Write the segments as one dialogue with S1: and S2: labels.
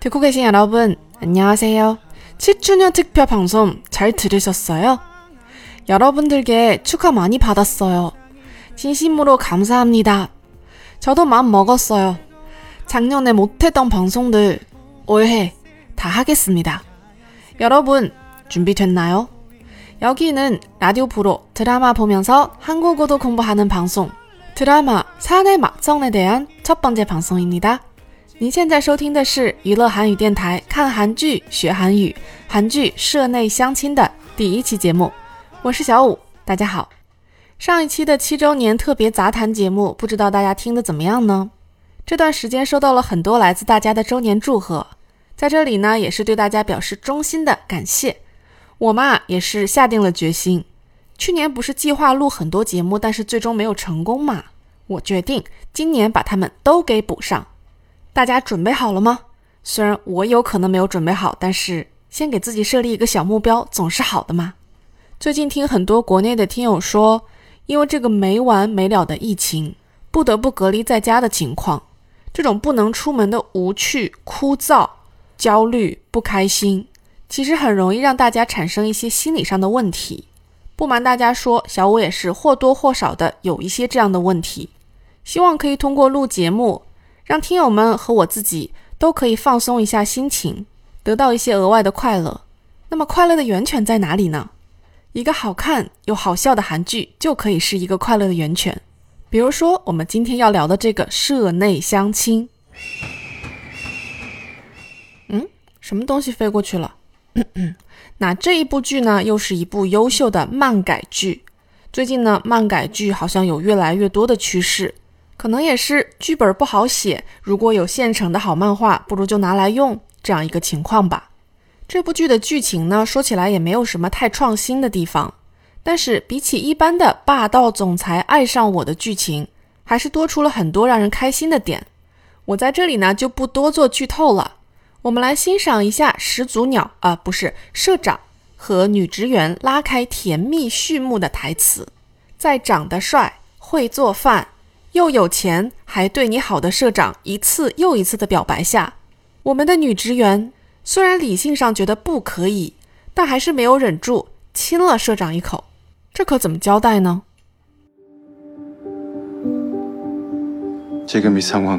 S1: 듣고 계신 여러분, 안녕하세요. 7주년 특별 방송 잘 들으셨어요? 여러분들께 축하 많이 받았어요. 진심으로 감사합니다. 저도 마음 먹었어요. 작년에 못했던 방송들 올해 다 하겠습니다. 여러분, 준비됐나요? 여기는 라디오 프로 드라마 보면서 한국어도 공부하는 방송 드라마 산의 막정에 대한 첫 번째 방송입니다. 您现在收听的是娱乐韩语电台，看韩剧学韩语，韩剧社内相亲的第一期节目，我是小五，大家好。上一期的七周年特别杂谈节目，不知道大家听的怎么样呢？这段时间收到了很多来自大家的周年祝贺，在这里呢，也是对大家表示衷心的感谢。我嘛也是下定了决心， 去年不是计划录很多节目，但是最终没有成功嘛，我决定今年把他们都给补上。大家准备好了吗？虽然我有可能没有准备好，但是先给自己设立一个小目标总是好的嘛。最近听很多国内的听友说，因为这个没完没了的疫情，不得不隔离在家的情况，这种不能出门的无趣、枯燥、焦虑、不开心，其实很容易让大家产生一些心理上的问题。不瞒大家说，小五也是或多或少的有一些这样的问题。希望可以通过录节目。让听友们和我自己都可以放松一下心情，得到一些额外的快乐。那么，快乐的源泉在哪里呢？一个好看又好笑的韩剧就可以是一个快乐的源泉。比如说，我们今天要聊的这个社内相亲。嗯，什么东西飞过去了？那这一部剧呢，又是一部优秀的漫改剧。最近呢，漫改剧好像有越来越多的趋势。可能也是剧本不好写，如果有现成的好漫画，不如就拿来用这样一个情况吧。这部剧的剧情呢，说起来也没有什么太创新的地方，但是比起一般的霸道总裁爱上我的剧情，还是多出了很多让人开心的点。我在这里呢就不多做剧透了，我们来欣赏一下始祖鸟啊不是社长和女职员拉开甜蜜序幕的台词。在长得帅会做饭又有钱还对你好的社长一次又一次的表白下。我们的女职员虽然理性上觉得不可以但还是没有忍住亲了社长一口。这可怎么交代呢？
S2: 这个没上完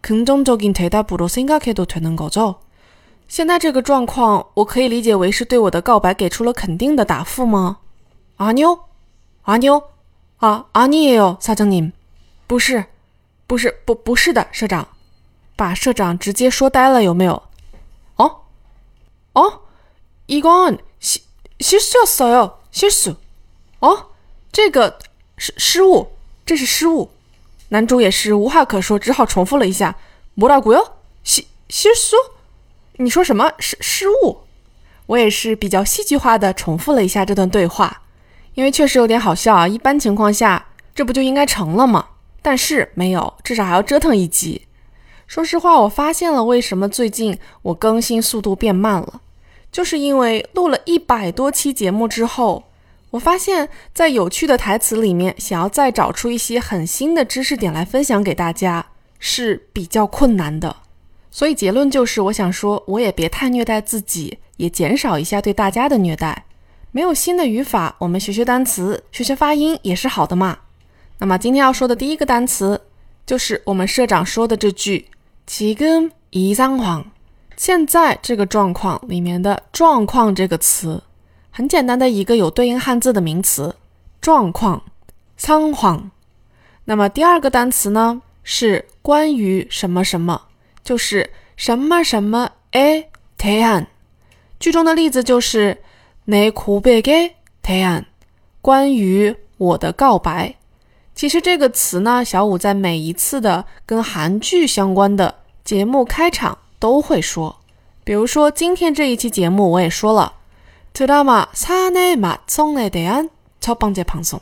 S1: 긍정적인대답으로생각해도되는거죠现在这个状况，我可以理解为是对我的告白给出了肯定的答复吗？아니요아니요아아니에요사장님不是，不是，不，不是的，社长，把社长直接说呆了，有没有？哦，哦，이건실실수였어요실 수。 哦，这个是失误，这是失误。 男主也是无话可说，只好重复了一下。뭐라고요실실 수？ 你说什么？失失误？我也是比较戏剧化的重复了一下这段对话，因为确实有点好笑啊。一般情况下，这不就应该成了吗？但是没有，至少还要折腾一集。说实话，我发现了为什么最近我更新速度变慢了，就是因为录了一百多期节目之后， 我发现，在有趣的台词里面，想要再找出一些很新的知识点来分享给大家是比较困难的。所以结论就是，我想说，我也别太虐待自己，也减少一下对大家的虐待。没有新的语法，我们学学单词，学学发音也是好的嘛。那么今天要说的第一个单词，就是我们社长说的这句“지금이상 황”。现在这个状况里面的“状况”这个词， 很简单的一个有对应汉字的名词“状况”，仓皇。那么第二个单词呢，是关于什么什么，就是什么什么诶대 한。 句中的例子就是내고백에대 한， 关于我的告白。 其实这个词呢，小五在每一次的跟韩剧相关的节目开场都会说。比如说今天这一期节目，我也说了， 드라마사내맞송에대한첫번째방 송，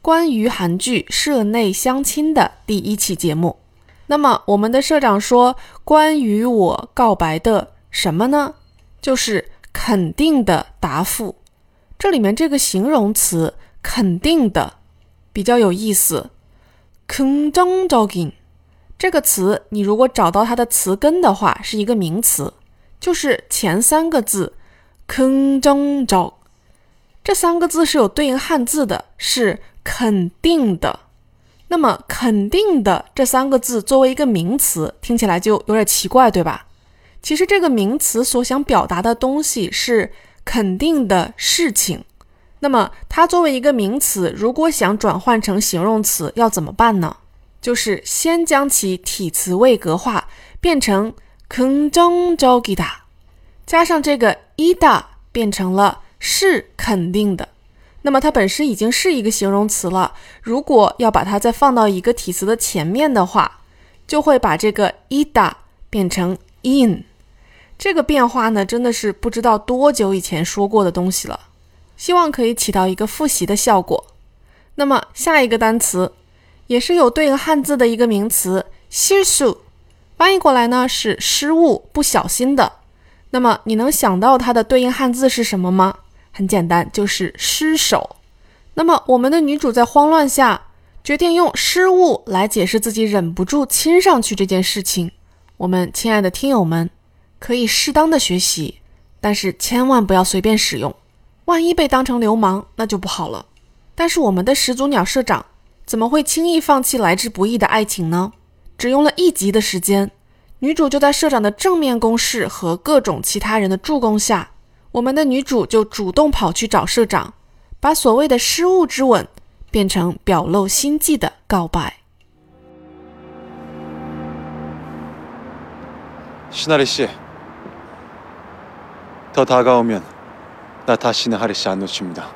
S1: 关于韩剧社内相亲的第一期节目。那么我们的社长说，关于我告白的什么呢？就是肯定的答复。这里面这个形容词肯定的。比较有意思，긍정적 인， 这个词你如果找到它的词根的话，是一个名词，就是前三个字 긍정 적， 这三个字是有对应汉字的，是肯定的。那么肯定的这三个字作为一个名词，听起来就有点奇怪，对吧？其实这个名词所想表达的东西是肯定的事情。那么它作为一个名词，如果想转换成形容词，要怎么办呢？就是先将其体词位格化，变成긍정적이 다， 加上这个 ida 变成了是肯定的。那么它本身已经是一个形容词了。如果要把它再放到一个体词的前面的话，就会把这个 ida 变成 in。这个变化呢，真的是不知道多久以前说过的东西了。希望可以起到一个复习的效果。那么下一个单词，也是有对应汉字的一个名词，失数，翻译过来呢是失误、不小心的。那么你能想到它的对应汉字是什么吗？很简单，就是失手。那么我们的女主在慌乱下决定用失误来解释自己忍不住亲上去这件事情。我们亲爱的听友们可以适当的学习，但是千万不要随便使用。万一被当成流氓，那就不好了。但是我们的始祖鸟社长怎么会轻易放弃来之不易的爱情呢？只用了一集的时间，女主就在社长的正面攻势和各种其他人的助攻下，我们的女主就主动跑去找社长，把所谓的失误之吻变成表露心迹的告白。
S2: 시나리씨더다가오면 나 다시는 하리 씨안 놓칩니다.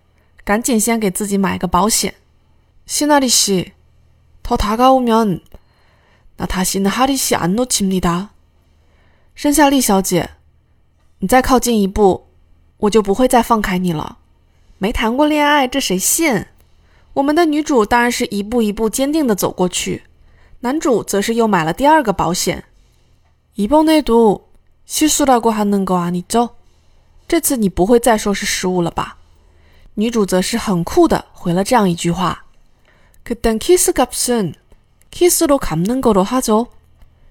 S1: 赶紧先给自己买个保险。시나리씨더다가오면나다시는하리씨안놓칩니 다。 申夏丽小姐，你再靠近一步，我就不会再放开你了。没谈过恋爱，这谁信？我们的女主当然是一步一步坚定的走过去，男主则是又买了第二个保险。이번에도 실수라고하는거아니 죠？ 这次你不会再说是失误了吧？ 女主则是很酷的回了这样一句话：그땐키스값은키스로갚는거로하 죠。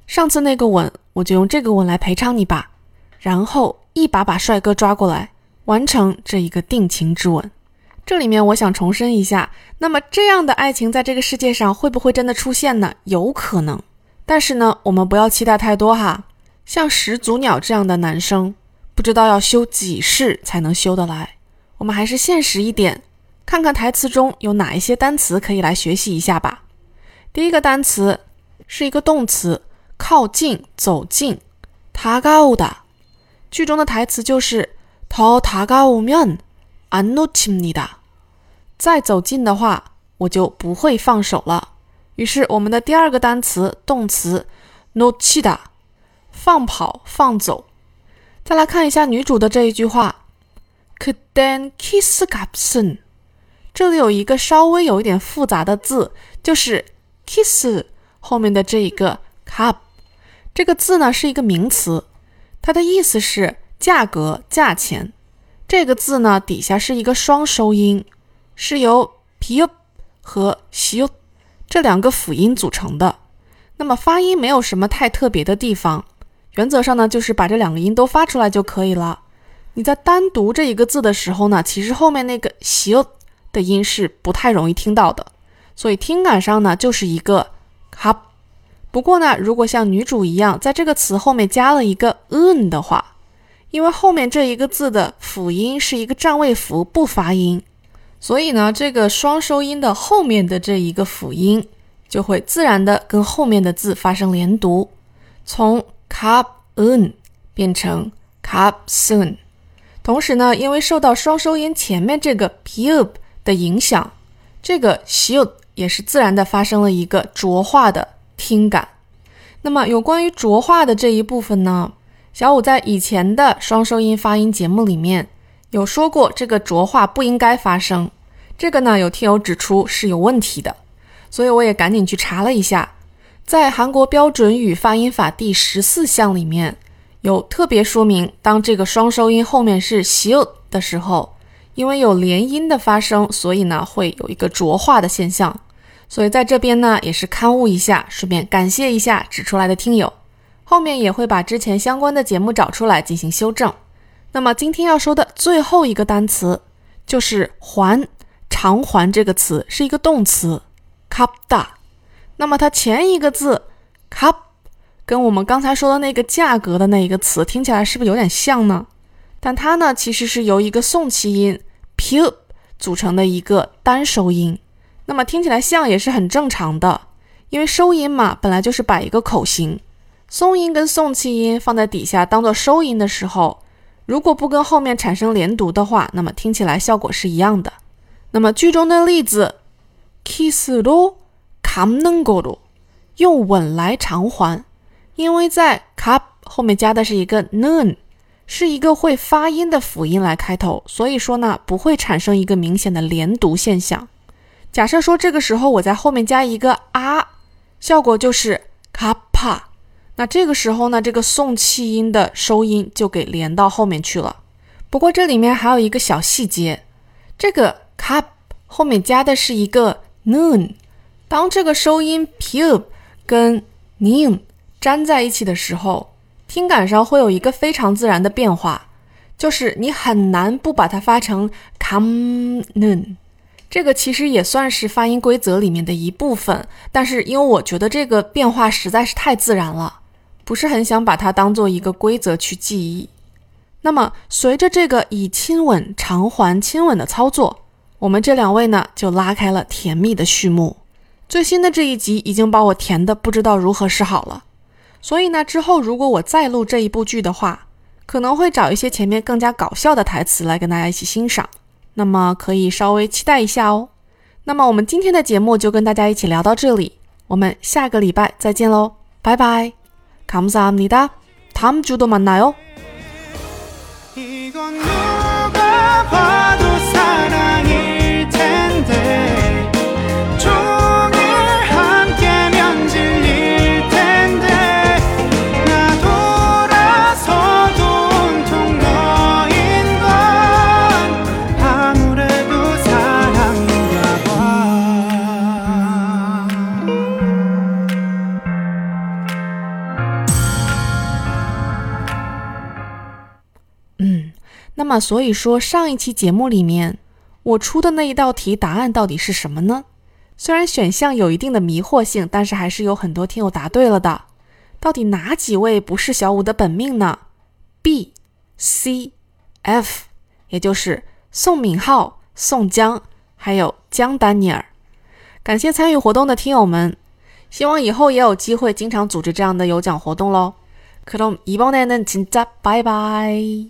S1: 上次那个吻，我就用这个吻来赔偿你吧。然后一把把帅哥抓过来，完成这一个定情之吻。这里面我想重申一下，那么这样的爱情在这个世界上会不会真的出现呢？有可能，但是呢，我们不要期待太多哈。像始祖鸟这样的男生，不知道要修几世才能修得来。 我们还是现实一点，看看台词中有哪一些单词可以来学习一下吧。第一个单词是一个动词，靠近、走近。다가오 다， 剧中的台词就是더다가오면안놓칩니 다。 再走近的话，我就不会放手了。于是我们的第二个单词，动词놓치 다。 放跑、放走。再来看一下女主的这一句话， 그땐키스값 은。 这里有一个稍微有一点复杂的字，就是 kiss 后面的这一个 cup。这个字呢是一个名词，它的意思是价格、价钱。这个字呢底下是一个双收音，是由 p 和 x 这两个辅音组成的。那么发音没有什么太特别的地方。 原则上呢，就是把这两个音都发出来就可以了。 你在单读这一个字的时候呢，其实后面那个“修”的音是不太容易听到的，所以听感上呢就是一个“卡”。不过呢，如果像女主一样，在这个词后面加了一个 “un” 的话，因为后面这一个字的辅音是一个占位符，不发音，所以呢，这个双收音的后面的这一个辅音就会自然的跟后面的字发生连读，从 “kap un” 变成 “cap soon”。同时呢，因为受到双收音前面这个 “pub” 的影响，这个 “shield” 也是自然的发生了一个浊化的听感。那么有关于浊化的这一部分呢？小五在以前的双收音发音节目里面有说过，这个浊化不应该发生。这个呢，有听友指出是有问题的，所以我也赶紧去查了一下，在韩国标准语发音法第十四项里面有特别说明，当这个双收音后面是 “xiu” 的时候，因为有连音的发生，所以呢会有一个浊化的现象。所以在这边呢也是刊物一下，顺便感谢一下指出来的听友。后面也会把之前相关的节目找出来进行修正。那么今天要说的最后一个单词就是“环”，偿还这个词是一个动词，kapda。那么它前一个字 “kap” 跟我们刚才说的那个价格的那一个词听起来是不是有点像呢？但它呢其实是由一个送气音 “pu” 组成的一个单收音。那么听起来像也是很正常的，因为收音嘛本来就是摆一个口型。松音跟送气音放在底下当做收音的时候，如果不跟后面产生连读的话，那么听起来效果是一样的。那么句中的例子，kiss로 감는 거로， 用吻来偿还， 因为在 cup 后面加的是一个 noon，是一个会发音的辅音来开头，所以说呢不会产生一个明显的连读现象。假设说这个时候我在后面加一个啊，效果就是 kappa。那这个时候呢，这个送气音的收音就给连到后面去了。不过这里面还有一个小细节，这个 cup 后面加的是一个 noon，当这个收音 pub 跟 nim 粘在一起的时候，听感上会有一个非常自然的变化，就是你很难不把它发成 come noon。这个其实也算是发音规则里面的一部分，但是因为我觉得这个变化实在是太自然了。不是很想把它当做一个规则去记忆。那么，随着这个以亲吻偿还亲吻的操作，我们这两位呢就拉开了甜蜜的序幕。最新的这一集已经把我甜的不知道如何是好了。所以呢，之后如果我再录这一部剧的话，可能会找一些前面更加搞笑的台词来跟大家一起欣赏。那么可以稍微期待一下哦。那么我们今天的节目就跟大家一起聊到这里，我们下个礼拜再见喽，拜拜。 감사합니다. 다음 주도 만나요. 那么所以说上一期节目里面我出的那一道题答案到底是什么呢？虽然选项有一定的迷惑性，但是还是有很多听友答对了的。到底哪几位不是小五的本命呢？B、C、F，也就是宋敏浩、宋江，还有江丹尼尔。感谢参与活动的听友们，希望以后也有机会经常组织这样的有奖活动喽。그럼이번에는진짜바이바이